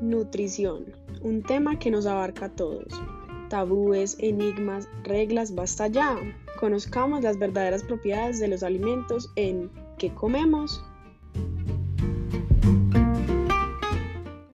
Nutrición, un tema que nos abarca a todos. Tabúes, enigmas, reglas, basta ya. Conozcamos las verdaderas propiedades de los alimentos en ¿Qué comemos?